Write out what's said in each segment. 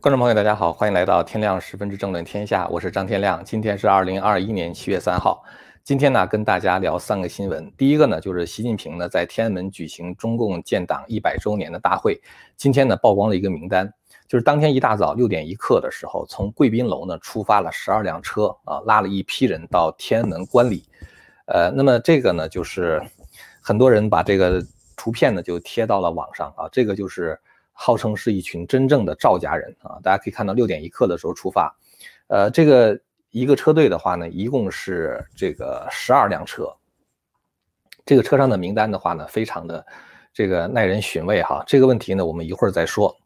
观众朋友，大家好，欢迎来到天亮十分之政论天下，我是张天亮。今天是二零二一年七月三号。今天呢，跟大家聊三个新闻。第一个呢，就是习近平呢在天安门举行中共建党一百周年的大会。今天呢，曝光了一个名单，就是当天一大早六点一刻的时候，从贵宾楼呢出发了十二辆车啊，拉了一批人到天安门观礼。呃，那么这个呢，就是很多人把这个图片呢就贴到了网上啊，这个就是。号称是一群真正的赵家人啊！大家可以看到六点一刻的时候出发，呃，这个一个车队的话呢，一共是这个十二辆车。这个车上的名单的话呢，非常的这个耐人寻味哈。这个问题呢，我们一会儿再说。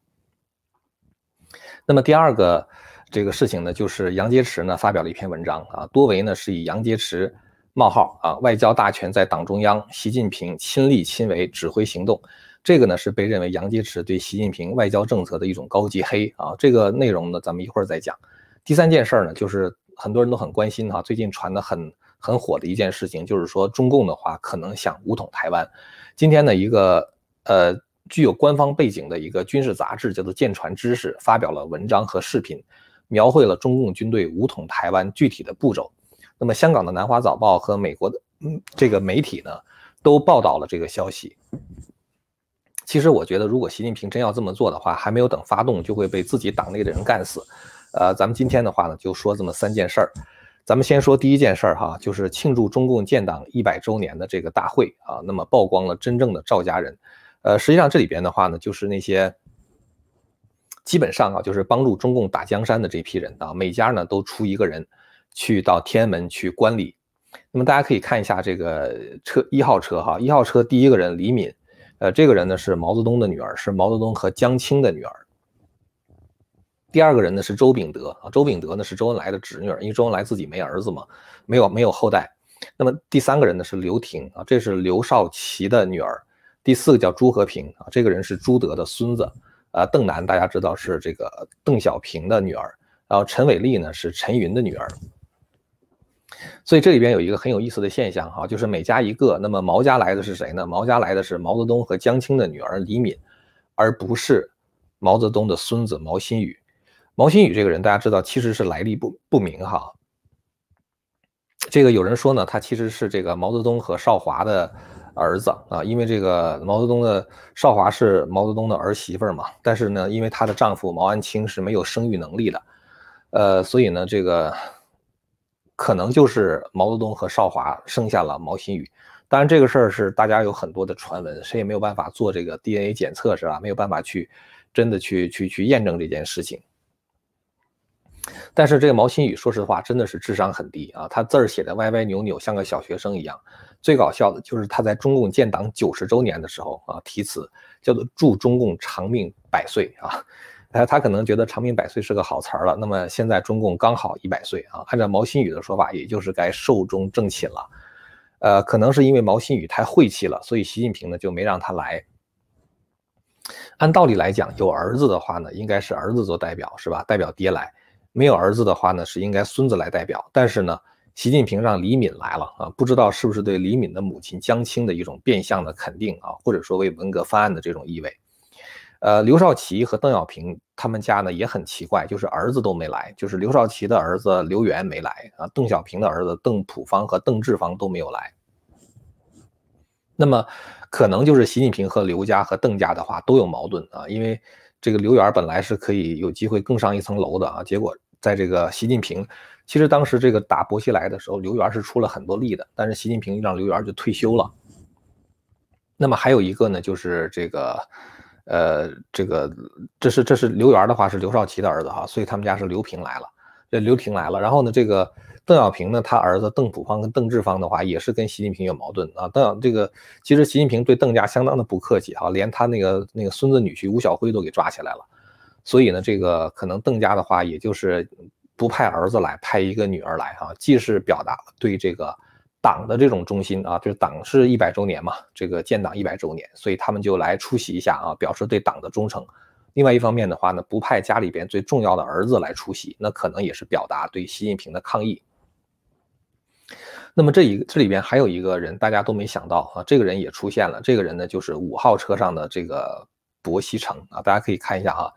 那么第二个这个事情呢，就是杨洁篪呢发表了一篇文章啊，多为呢是以杨洁篪冒号啊，外交大权在党中央，习近平亲力亲为指挥行动。这个呢是被认为杨洁篪对习近平外交政策的一种高级黑啊，这个内容呢咱们一会儿再讲。第三件事儿呢，就是很多人都很关心哈，最近传的很很火的一件事情，就是说中共的话可能想武统台湾。今天呢，一个呃具有官方背景的一个军事杂志叫做《舰船知识》发表了文章和视频，描绘了中共军队武统台湾具体的步骤。那么香港的南华早报和美国的嗯这个媒体呢，都报道了这个消息。其实我觉得，如果习近平真要这么做的话，还没有等发动，就会被自己党内的人干死。呃，咱们今天的话呢，就说这么三件事儿。咱们先说第一件事儿哈，就是庆祝中共建党一百周年的这个大会啊，那么曝光了真正的赵家人。呃，实际上这里边的话呢，就是那些基本上啊，就是帮助中共打江山的这批人啊，每家呢都出一个人去到天安门去观礼。那么大家可以看一下这个车一号车哈，一号车第一个人李敏。呃，这个人呢是毛泽东的女儿，是毛泽东和江青的女儿。第二个人呢是周秉德啊，周秉德呢是周恩来的侄女，因为周恩来自己没儿子嘛，没有没有后代。那么第三个人呢是刘婷啊，这是刘少奇的女儿。第四个叫朱和平啊，这个人是朱德的孙子。啊，邓楠大家知道是这个邓小平的女儿，然后陈伟丽呢是陈云的女儿。所以这里边有一个很有意思的现象哈，就是每家一个。那么毛家来的是谁呢？毛家来的是毛泽东和江青的女儿李敏，而不是毛泽东的孙子毛新宇。毛新宇这个人大家知道，其实是来历不不明哈。这个有人说呢，他其实是这个毛泽东和少华的儿子啊，因为这个毛泽东的少华是毛泽东的儿媳妇嘛。但是呢，因为她的丈夫毛安青是没有生育能力的，呃，所以呢，这个。可能就是毛泽东和少华生下了毛新宇，当然这个事儿是大家有很多的传闻，谁也没有办法做这个 DNA 检测，是吧？没有办法去真的去去去验证这件事情。但是这个毛新宇，说实话，真的是智商很低啊，他字儿写的歪歪扭扭，像个小学生一样。最搞笑的就是他在中共建党九十周年的时候啊，题词叫做“祝中共长命百岁”啊。他他可能觉得长命百岁是个好词儿了。那么现在中共刚好一百岁啊，按照毛新宇的说法，也就是该寿终正寝了。呃，可能是因为毛新宇太晦气了，所以习近平呢就没让他来。按道理来讲，有儿子的话呢，应该是儿子做代表，是吧？代表爹来。没有儿子的话呢，是应该孙子来代表。但是呢，习近平让李敏来了啊，不知道是不是对李敏的母亲江青的一种变相的肯定啊，或者说为文革翻案的这种意味。呃，刘少奇和邓小平他们家呢也很奇怪，就是儿子都没来，就是刘少奇的儿子刘源没来啊，邓小平的儿子邓朴方和邓志方都没有来。那么可能就是习近平和刘家和邓家的话都有矛盾啊，因为这个刘源本来是可以有机会更上一层楼的啊，结果在这个习近平，其实当时这个打薄熙来的时候，刘源是出了很多力的，但是习近平让刘源就退休了。那么还有一个呢，就是这个。呃，这个这是这是刘源的话是刘少奇的儿子哈，所以他们家是刘平来了，这刘平来了。然后呢，这个邓小平呢，他儿子邓朴方跟邓志方的话也是跟习近平有矛盾啊。邓这个其实习近平对邓家相当的不客气哈，连他那个那个孙子女婿吴晓辉都给抓起来了。所以呢，这个可能邓家的话也就是不派儿子来，派一个女儿来哈，既是表达对这个。党的这种中心啊，就是党是一百周年嘛，这个建党一百周年，所以他们就来出席一下啊，表示对党的忠诚。另外一方面的话呢，不派家里边最重要的儿子来出席，那可能也是表达对习近平的抗议。那么这一这里边还有一个人，大家都没想到啊，这个人也出现了。这个人呢，就是五号车上的这个薄熙成啊，大家可以看一下啊，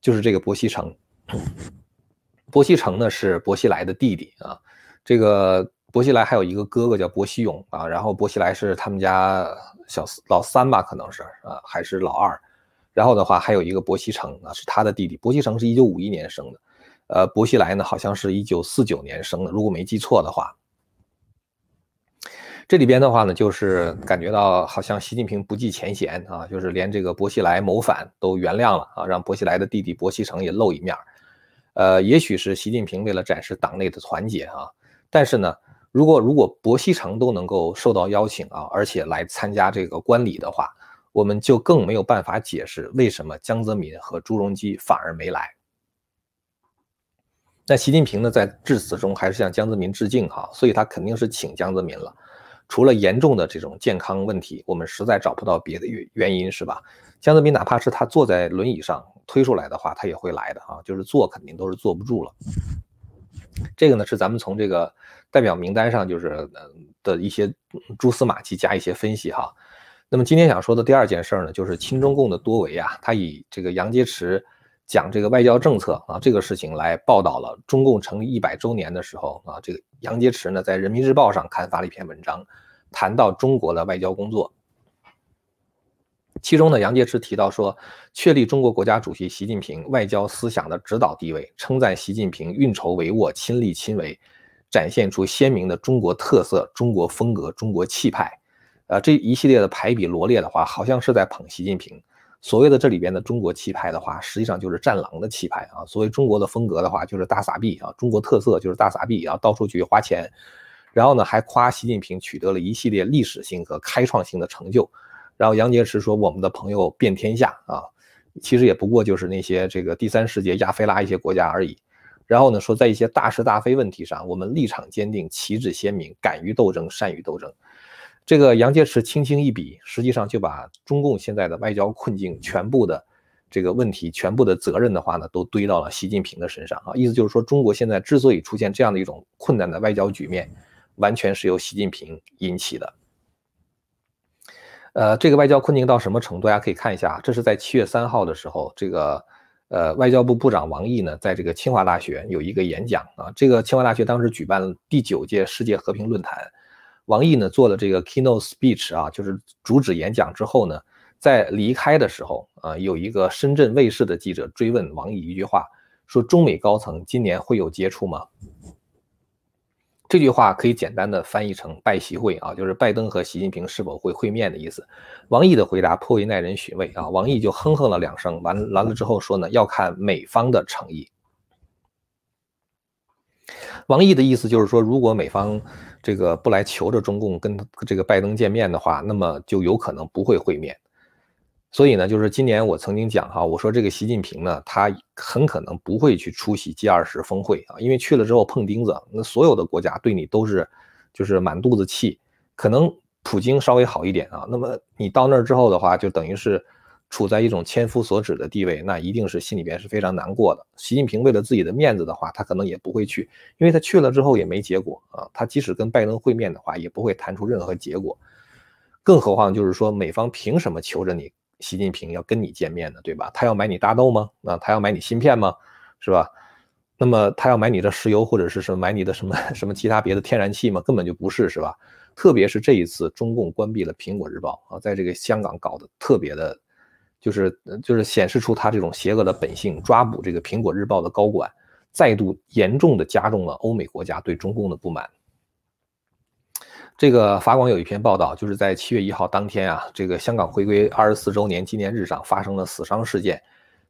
就是这个薄熙成。薄熙成呢是薄熙来的弟弟啊，这个薄熙来还有一个哥哥叫薄熙勇啊，然后薄熙来是他们家小老三吧，可能是啊，还是老二。然后的话还有一个薄熙成啊，是他的弟弟。薄熙成是一九五一年生的，呃，薄熙来呢好像是一九四九年生的，如果没记错的话。这里边的话呢，就是感觉到好像习近平不计前嫌啊，就是连这个薄熙来谋反都原谅了啊，让薄熙来的弟弟薄熙成也露一面呃，也许是习近平为了展示党内的团结啊，但是呢，如果如果薄熙成都能够受到邀请啊，而且来参加这个观礼的话，我们就更没有办法解释为什么江泽民和朱镕基反而没来。那习近平呢，在致辞中还是向江泽民致敬哈，所以他肯定是请江泽民了。除了严重的这种健康问题，我们实在找不到别的原原因，是吧？江泽民哪怕是他坐在轮椅上推出来的话，他也会来的啊，就是坐肯定都是坐不住了。这个呢是咱们从这个代表名单上就是的一些蛛丝马迹加一些分析哈。那么今天想说的第二件事呢，就是亲中共的多维啊，他以这个杨洁篪讲这个外交政策啊这个事情来报道了中共成立一百周年的时候啊，这个杨洁篪呢在人民日报上刊发了一篇文章。谈到中国的外交工作，其中呢，杨洁篪提到说，确立中国国家主席习近平外交思想的指导地位，称赞习近平运筹帷幄、亲力亲为，展现出鲜明的中国特色、中国风格、中国气派。呃，这一系列的排比罗列的话，好像是在捧习近平。所谓的这里边的中国气派的话，实际上就是战狼的气派啊。所谓中国的风格的话，就是大撒币啊；中国特色就是大撒币啊，到处去花钱。然后呢，还夸习近平取得了一系列历史性和开创性的成就。然后杨洁篪说：“我们的朋友遍天下啊，其实也不过就是那些这个第三世界亚非拉一些国家而已。”然后呢，说在一些大是大非问题上，我们立场坚定，旗帜鲜明，敢于斗争，善于斗争。这个杨洁篪轻轻一笔，实际上就把中共现在的外交困境全部的这个问题、全部的责任的话呢，都堆到了习近平的身上啊。意思就是说，中国现在之所以出现这样的一种困难的外交局面。完全是由习近平引起的。呃，这个外交困境到什么程度？大家可以看一下，这是在七月三号的时候，这个呃外交部部长王毅呢，在这个清华大学有一个演讲啊。这个清华大学当时举办了第九届世界和平论坛，王毅呢做了这个 keynote speech 啊，就是主旨演讲之后呢，在离开的时候啊，有一个深圳卫视的记者追问王毅一句话，说中美高层今年会有接触吗？这句话可以简单的翻译成拜习会啊，就是拜登和习近平是否会会面的意思。王毅的回答颇为耐人寻味啊，王毅就哼哼了两声，完完了之后说呢，要看美方的诚意。王毅的意思就是说，如果美方这个不来求着中共跟这个拜登见面的话，那么就有可能不会会面。所以呢，就是今年我曾经讲哈，我说这个习近平呢，他很可能不会去出席 G 二十峰会啊，因为去了之后碰钉子，那所有的国家对你都是就是满肚子气。可能普京稍微好一点啊，那么你到那儿之后的话，就等于是处在一种千夫所指的地位，那一定是心里边是非常难过的。习近平为了自己的面子的话，他可能也不会去，因为他去了之后也没结果啊，他即使跟拜登会面的话，也不会谈出任何结果。更何况就是说，美方凭什么求着你？习近平要跟你见面的，对吧？他要买你大豆吗？啊，他要买你芯片吗？是吧？那么他要买你的石油，或者是什么买你的什么 什么其他别的天然气吗？根本就不是，是吧？特别是这一次，中共关闭了苹果日报啊，在这个香港搞得特别的，就是就是显示出他这种邪恶的本性，抓捕这个苹果日报的高管，再度严重的加重了欧美国家对中共的不满。这个法广有一篇报道，就是在七月一号当天啊，这个香港回归二十四周年纪念日上发生了死伤事件，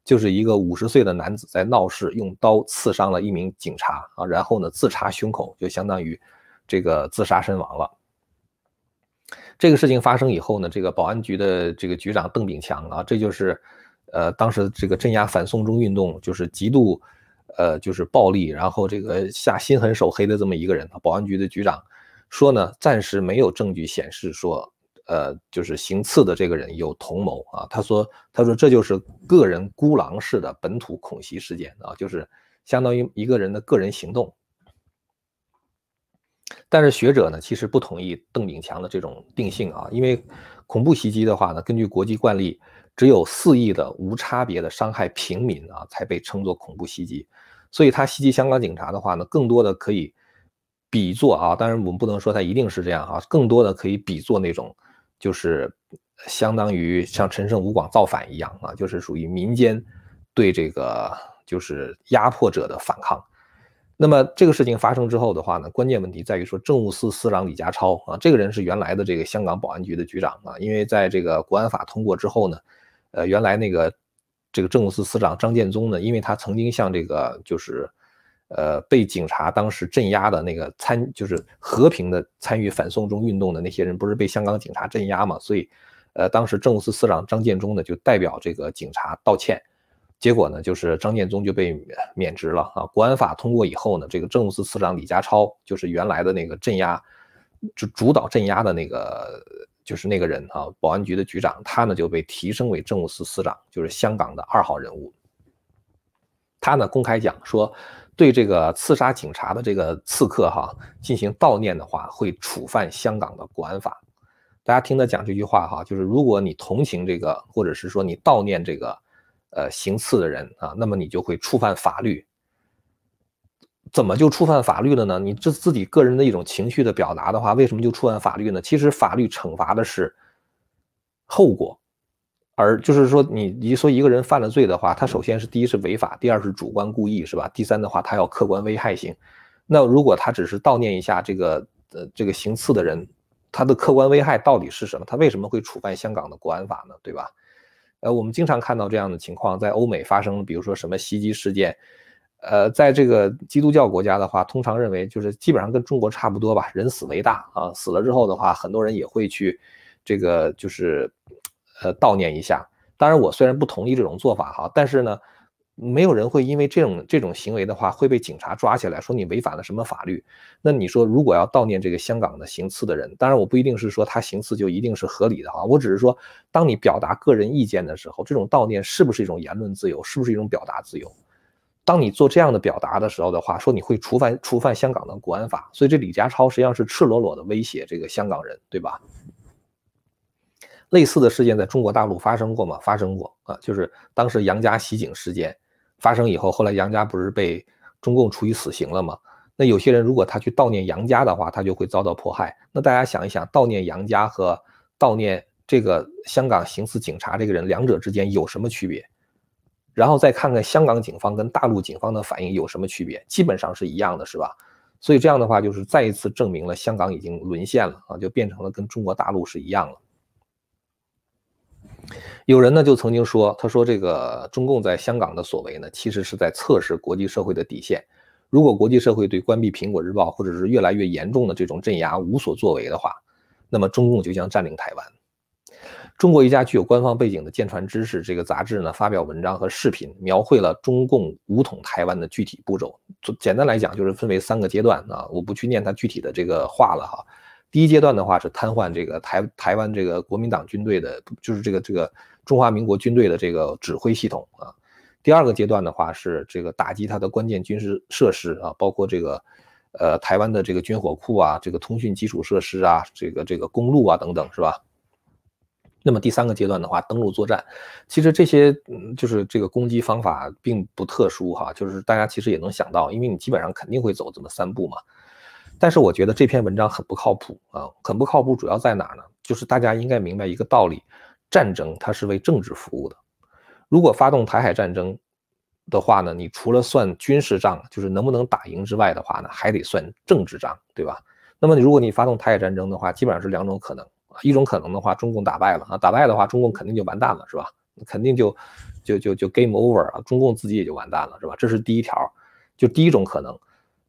就是一个五十岁的男子在闹市用刀刺伤了一名警察啊，然后呢自插胸口，就相当于这个自杀身亡了。这个事情发生以后呢，这个保安局的这个局长邓炳强啊，这就是呃当时这个镇压反送中运动就是极度呃就是暴力，然后这个下心狠手黑的这么一个人，保安局的局长。说呢，暂时没有证据显示说，呃，就是行刺的这个人有同谋啊。他说，他说这就是个人孤狼式的本土恐袭事件啊，就是相当于一个人的个人行动。但是学者呢，其实不同意邓炳强的这种定性啊，因为恐怖袭击的话呢，根据国际惯例，只有肆意的无差别的伤害平民啊，才被称作恐怖袭击。所以他袭击香港警察的话呢，更多的可以比作啊，当然我们不能说他一定是这样啊，更多的可以比作那种就是相当于像陈胜吴广造反一样啊，就是属于民间对这个就是压迫者的反抗。那么这个事情发生之后的话呢，关键问题在于说政务司司长李家超啊，这个人是原来的这个香港保安局的局长啊，因为在这个国安法通过之后呢，呃，原来那个。这个政务司司长张建宗呢，因为他曾经向这个就是，呃，被警察当时镇压的那个参，就是和平的参与反送中运动的那些人，不是被香港警察镇压嘛？所以，呃，当时政务司司长张建忠呢，就代表这个警察道歉，结果呢，就是张建宗就被免职了啊。国安法通过以后呢，这个政务司司长李家超，就是原来的那个镇压，就主导镇压的那个。就是那个人啊，保安局的局长，他呢就被提升为政务司司长，就是香港的二号人物。他呢公开讲说，对这个刺杀警察的这个刺客哈进行悼念的话，会触犯香港的国安法。大家听他讲这句话哈，就是如果你同情这个，或者是说你悼念这个，呃行刺的人啊，那么你就会触犯法律。怎么就触犯法律了呢？你这自己个人的一种情绪的表达的话，为什么就触犯法律呢？其实法律惩罚的是后果，而就是说你你说一个人犯了罪的话，他首先是第一是违法，第二是主观故意，是吧？第三的话，他要客观危害性。那如果他只是悼念一下这个呃这个行刺的人，他的客观危害到底是什么？他为什么会触犯香港的国安法呢？对吧？呃，我们经常看到这样的情况，在欧美发生，比如说什么袭击事件。呃，在这个基督教国家的话，通常认为就是基本上跟中国差不多吧，人死为大啊。死了之后的话，很多人也会去这个就是呃悼念一下。当然，我虽然不同意这种做法哈，但是呢，没有人会因为这种这种行为的话会被警察抓起来说你违反了什么法律。那你说，如果要悼念这个香港的行刺的人，当然我不一定是说他行刺就一定是合理的哈，我只是说，当你表达个人意见的时候，这种悼念是不是一种言论自由，是不是一种表达自由？当你做这样的表达的时候的话，说你会触犯触犯香港的国安法，所以这李家超实际上是赤裸裸的威胁这个香港人，对吧？类似的事件在中国大陆发生过吗？发生过啊，就是当时杨家袭警事件发生以后，后来杨家不是被中共处以死刑了吗？那有些人如果他去悼念杨家的话，他就会遭到迫害。那大家想一想，悼念杨家和悼念这个香港行刺警察这个人，两者之间有什么区别？然后再看看香港警方跟大陆警方的反应有什么区别，基本上是一样的，是吧？所以这样的话，就是再一次证明了香港已经沦陷了啊，就变成了跟中国大陆是一样了。有人呢就曾经说，他说这个中共在香港的所为呢，其实是在测试国际社会的底线。如果国际社会对关闭苹果日报或者是越来越严重的这种镇压无所作为的话，那么中共就将占领台湾。中国一家具有官方背景的《舰船知识》这个杂志呢，发表文章和视频，描绘了中共武统台湾的具体步骤。简单来讲，就是分为三个阶段啊，我不去念它具体的这个话了哈。第一阶段的话是瘫痪这个台台湾这个国民党军队的，就是这个这个中华民国军队的这个指挥系统啊。第二个阶段的话是这个打击它的关键军事设施啊，包括这个呃台湾的这个军火库啊，这个通讯基础设施啊，这个这个公路啊等等，是吧？那么第三个阶段的话，登陆作战，其实这些嗯，就是这个攻击方法并不特殊哈，就是大家其实也能想到，因为你基本上肯定会走这么三步嘛。但是我觉得这篇文章很不靠谱啊，很不靠谱，主要在哪呢？就是大家应该明白一个道理，战争它是为政治服务的。如果发动台海战争的话呢，你除了算军事仗，就是能不能打赢之外的话呢，还得算政治仗，对吧？那么你如果你发动台海战争的话，基本上是两种可能。一种可能的话，中共打败了啊，打败的话，中共肯定就完蛋了，是吧？肯定就就就就 game over 啊，中共自己也就完蛋了，是吧？这是第一条，就第一种可能。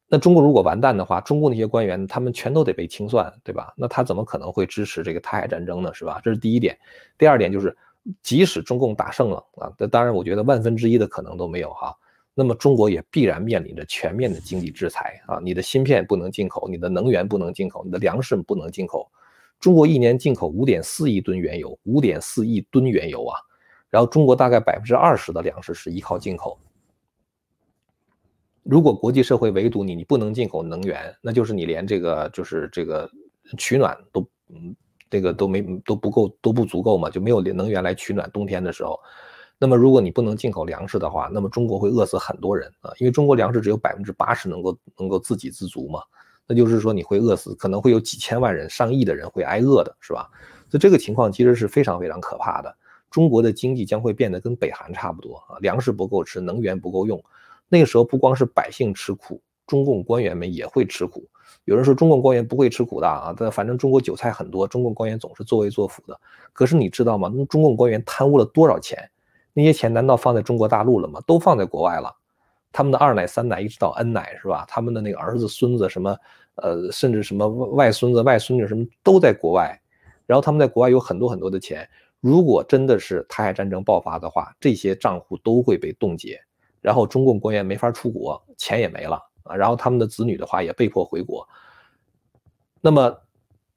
那中国如果完蛋的话，中共那些官员他们全都得被清算，对吧？那他怎么可能会支持这个台海战争呢，是吧？这是第一点。第二点就是，即使中共打胜了啊，那当然我觉得万分之一的可能都没有哈。那么中国也必然面临着全面的经济制裁啊，你的芯片不能进口，你的能源不能进口，你的粮食不能进口。中国一年进口五点四亿吨原油，五点四亿吨原油啊，然后中国大概百分之二十的粮食是依靠进口。如果国际社会围堵你，你不能进口能源，那就是你连这个就是这个取暖都嗯这个都没都不够都不足够嘛，就没有能源来取暖冬天的时候。那么如果你不能进口粮食的话，那么中国会饿死很多人啊，因为中国粮食只有百分之八十能够能够自给自足嘛，那就是说你会饿死，可能会有几千万人、上亿的人会挨饿的，是吧？所以这个情况其实是非常非常可怕的。中国的经济将会变得跟北韩差不多啊，粮食不够吃，能源不够用，那个时候不光是百姓吃苦，中共官员们也会吃苦。有人说中共官员不会吃苦的啊，但反正中国韭菜很多，中共官员总是作威作福的。可是你知道吗？那中共官员贪污了多少钱？那些钱难道放在中国大陆了吗？都放在国外了。他们的二奶、三奶一直到 N 奶是吧？他们的那个儿子、孙子什么，呃，甚至什么外孙子、外孙女什么都在国外。然后他们在国外有很多很多的钱。如果真的是台海战争爆发的话，这些账户都会被冻结，然后中共官员没法出国，钱也没了。啊，然后他们的子女的话也被迫回国，那么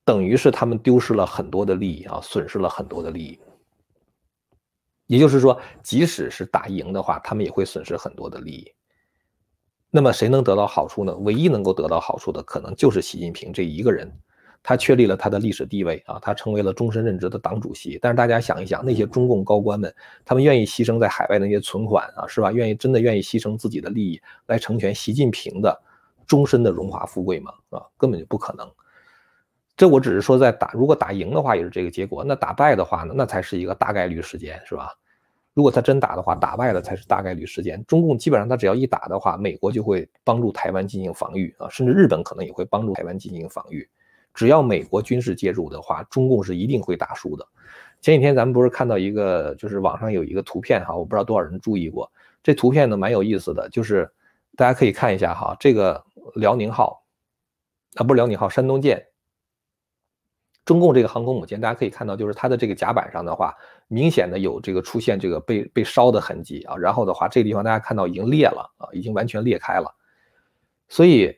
等于是他们丢失了很多的利益啊，损失了很多的利益。也就是说，即使是打赢的话，他们也会损失很多的利益。那么谁能得到好处呢？唯一能够得到好处的，可能就是习近平这一个人。他确立了他的历史地位啊，他成为了终身任职的党主席。但是大家想一想，那些中共高官们，他们愿意牺牲在海外的那些存款啊，是吧？愿意真的愿意牺牲自己的利益来成全习近平的终身的荣华富贵吗？啊，根本就不可能。这我只是说在打，如果打赢的话也是这个结果，那打败的话呢，那才是一个大概率事件，是吧？如果他真打的话，打败了才是大概率事件。中共基本上他只要一打的话，美国就会帮助台湾进行防御啊，甚至日本可能也会帮助台湾进行防御。只要美国军事介入的话，中共是一定会打输的。前几天咱们不是看到一个，就是网上有一个图片哈，我不知道多少人注意过。这图片呢蛮有意思的，就是大家可以看一下哈，这个辽宁号啊，不是辽宁号，山东舰，中共这个航空母舰，大家可以看到，就是它的这个甲板上的话，明显的有这个出现这个被被烧的痕迹啊。然后的话，这个地方大家看到已经裂了啊，已经完全裂开了，所以。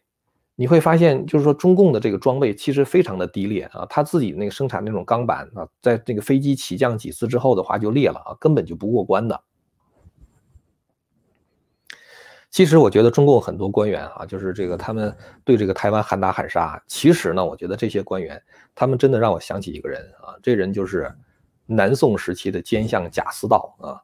你会发现，就是说中共的这个装备其实非常的低劣啊，他自己那个生产那种钢板啊，在这个飞机起降几次之后的话就裂了啊，根本就不过关的。其实我觉得中共很多官员啊，就是这个他们对这个台湾喊打喊杀，其实呢，我觉得这些官员他们真的让我想起一个人啊，这人就是南宋时期的奸相贾似道啊。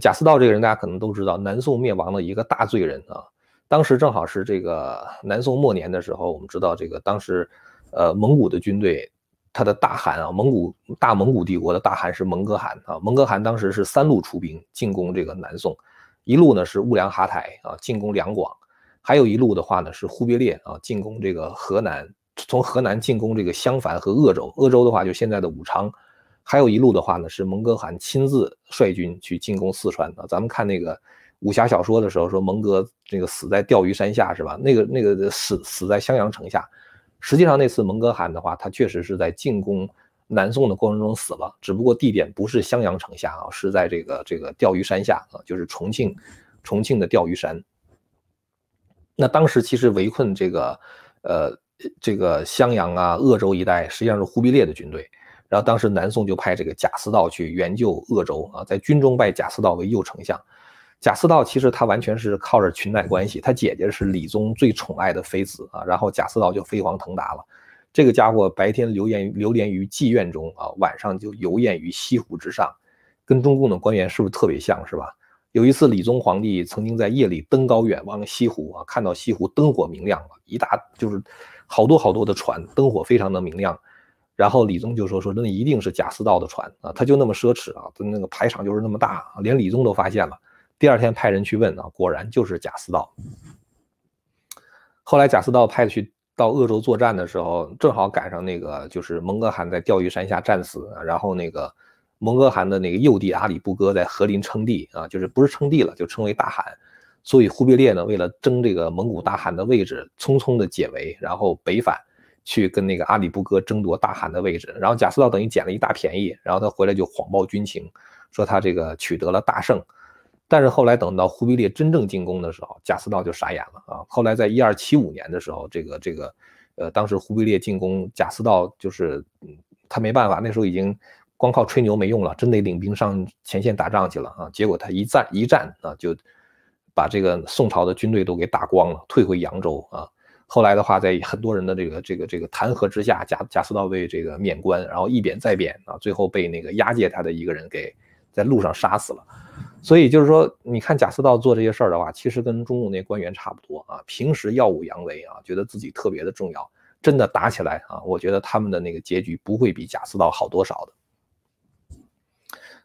贾似道这个人大家可能都知道，南宋灭亡的一个大罪人啊。当时正好是这个南宋末年的时候，我们知道这个当时，呃，蒙古的军队，他的大汗啊，蒙古大蒙古帝国的大汗是蒙哥汗啊，蒙哥汗当时是三路出兵进攻这个南宋，一路呢是兀良哈台啊进攻两广，还有一路的话呢是忽必烈啊进攻这个河南，从河南进攻这个襄樊和鄂州，鄂州的话就现在的武昌，还有一路的话呢是蒙哥汗亲自率军去进攻四川啊，咱们看那个。武侠小说的时候说蒙哥这个死在钓鱼山下是吧？那个那个死死在襄阳城下。实际上那次蒙哥汗的话，他确实是在进攻南宋的过程中死了，只不过地点不是襄阳城下啊，是在这个这个钓鱼山下啊，就是重庆重庆的钓鱼山。那当时其实围困这个呃这个襄阳啊鄂州一带，实际上是忽必烈的军队。然后当时南宋就派这个贾似道去援救鄂州啊，在军中拜贾似道为右丞相。贾似道其实他完全是靠着裙带关系，他姐姐是李宗最宠爱的妃子啊，然后贾似道就飞黄腾达了。这个家伙白天流连流连于妓院中啊，晚上就游宴于西湖之上，跟中共的官员是不是特别像是吧？有一次李宗皇帝曾经在夜里登高远望西湖啊，看到西湖灯火明亮了，一大就是好多好多的船，灯火非常的明亮。然后李宗就说说那一定是贾似道的船啊，他就那么奢侈啊，他那个排场就是那么大，连李宗都发现了。第二天派人去问啊，果然就是贾似道。后来贾似道派去到鄂州作战的时候，正好赶上那个就是蒙哥汗在钓鱼山下战死，然后那个蒙哥汗的那个幼弟阿里不哥在和林称帝啊，就是不是称帝了，就称为大汗。所以忽必烈呢，为了争这个蒙古大汗的位置，匆匆的解围，然后北返去跟那个阿里不哥争夺大汗的位置。然后贾似道等于捡了一大便宜，然后他回来就谎报军情，说他这个取得了大胜。但是后来等到忽必烈真正进攻的时候，贾似道就傻眼了啊！后来在一二七五年的时候，这个这个，呃，当时忽必烈进攻，贾似道就是，他没办法，那时候已经光靠吹牛没用了，真得领兵上前线打仗去了啊！结果他一战一战啊，就把这个宋朝的军队都给打光了，退回扬州啊！后来的话，在很多人的这个这个这个弹劾之下，贾贾似道被这个免官，然后一贬再贬啊，最后被那个押解他的一个人给在路上杀死了。所以就是说，你看贾似道做这些事儿的话，其实跟中共那官员差不多啊，平时耀武扬威啊，觉得自己特别的重要，真的打起来啊，我觉得他们的那个结局不会比贾似道好多少的。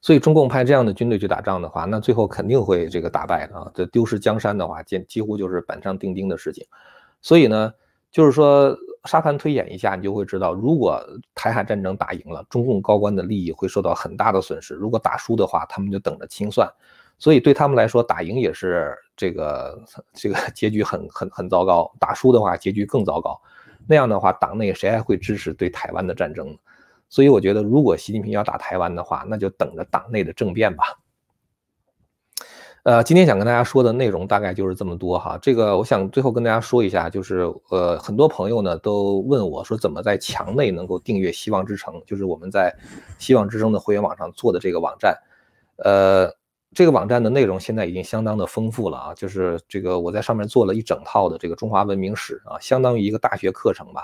所以中共派这样的军队去打仗的话，那最后肯定会这个打败的啊，这丢失江山的话，几几乎就是板上钉钉的事情。所以呢，就是说沙盘推演一下，你就会知道，如果台海战争打赢了，中共高官的利益会受到很大的损失；如果打输的话，他们就等着清算。所以对他们来说，打赢也是这个 这个结局很很很糟糕；打输的话，结局更糟糕。那样的话，党内谁还会支持对台湾的战争呢？所以我觉得，如果习近平要打台湾的话，那就等着党内的政变吧。呃，今天想跟大家说的内容大概就是这么多哈。这个我想最后跟大家说一下，就是呃，很多朋友呢都问我说，怎么在墙内能够订阅希望之城，就是我们在希望之声的会员网上做的这个网站。呃，这个网站的内容现在已经相当的丰富了啊，就是这个我在上面做了一整套的这个中华文明史啊，相当于一个大学课程吧。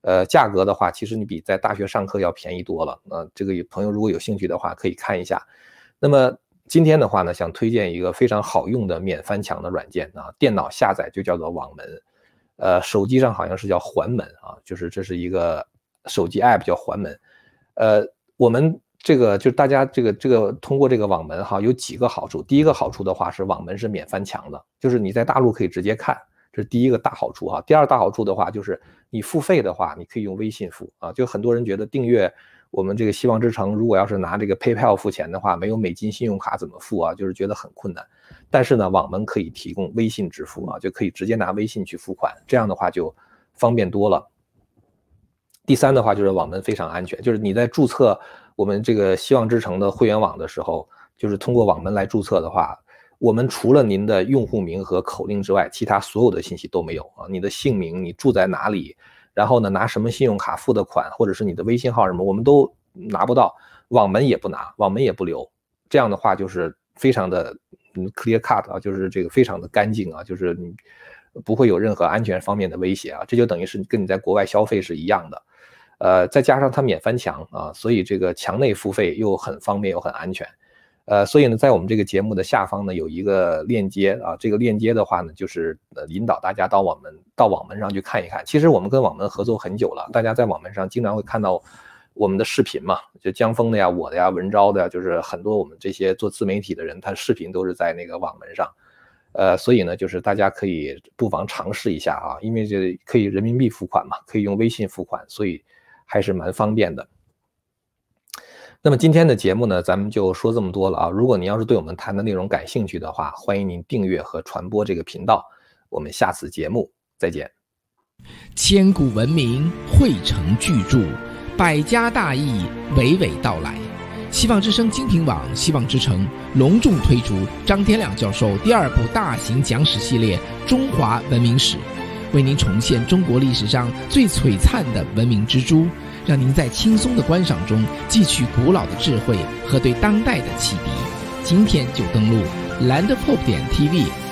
呃，价格的话，其实你比在大学上课要便宜多了。呃，这个朋友如果有兴趣的话，可以看一下。那么。今天的话呢，想推荐一个非常好用的免翻墙的软件啊，电脑下载就叫做网门，呃，手机上好像是叫环门啊，就是这是一个手机 app 叫环门，呃，我们这个就大家这个这个通过这个网门哈，有几个好处。第一个好处的话是网门是免翻墙的，就是你在大陆可以直接看，这是第一个大好处哈。第二大好处的话就是你付费的话，你可以用微信付啊，就很多人觉得订阅。我们这个希望之城，如果要是拿这个 PayPal 付钱的话，没有美金信用卡怎么付啊？就是觉得很困难。但是呢，网门可以提供微信支付啊，就可以直接拿微信去付款，这样的话就方便多了。第三的话就是网门非常安全，就是你在注册我们这个希望之城的会员网的时候，就是通过网门来注册的话，我们除了您的用户名和口令之外，其他所有的信息都没有啊，你的姓名，你住在哪里？然后呢，拿什么信用卡付的款，或者是你的微信号什么，我们都拿不到，网门也不拿，网门也不留。这样的话就是非常的嗯 clear cut 啊，就是这个非常的干净啊，就是你不会有任何安全方面的威胁啊。这就等于是跟你在国外消费是一样的，呃，再加上它免翻墙啊，所以这个墙内付费又很方便又很安全。呃，所以呢，在我们这个节目的下方呢，有一个链接啊，这个链接的话呢，就是呃引导大家到网门到网门上去看一看。其实我们跟网门合作很久了，大家在网门上经常会看到我们的视频嘛，就江峰的呀、我的呀、文昭的呀，就是很多我们这些做自媒体的人，他视频都是在那个网门上。呃，所以呢，就是大家可以不妨尝试一下啊，因为这可以人民币付款嘛，可以用微信付款，所以还是蛮方便的。那么今天的节目呢，咱们就说这么多了啊！如果您要是对我们谈的内容感兴趣的话，欢迎您订阅和传播这个频道。我们下次节目再见。千古文明汇成巨著，百家大义娓娓道来。希望之声精品网、希望之城隆重推出张天亮教授第二部大型讲史系列《中华文明史》，为您重现中国历史上最璀璨的文明之珠。让您在轻松的观赏中汲取古老的智慧和对当代的启迪。今天就登录 landpop 点 tv。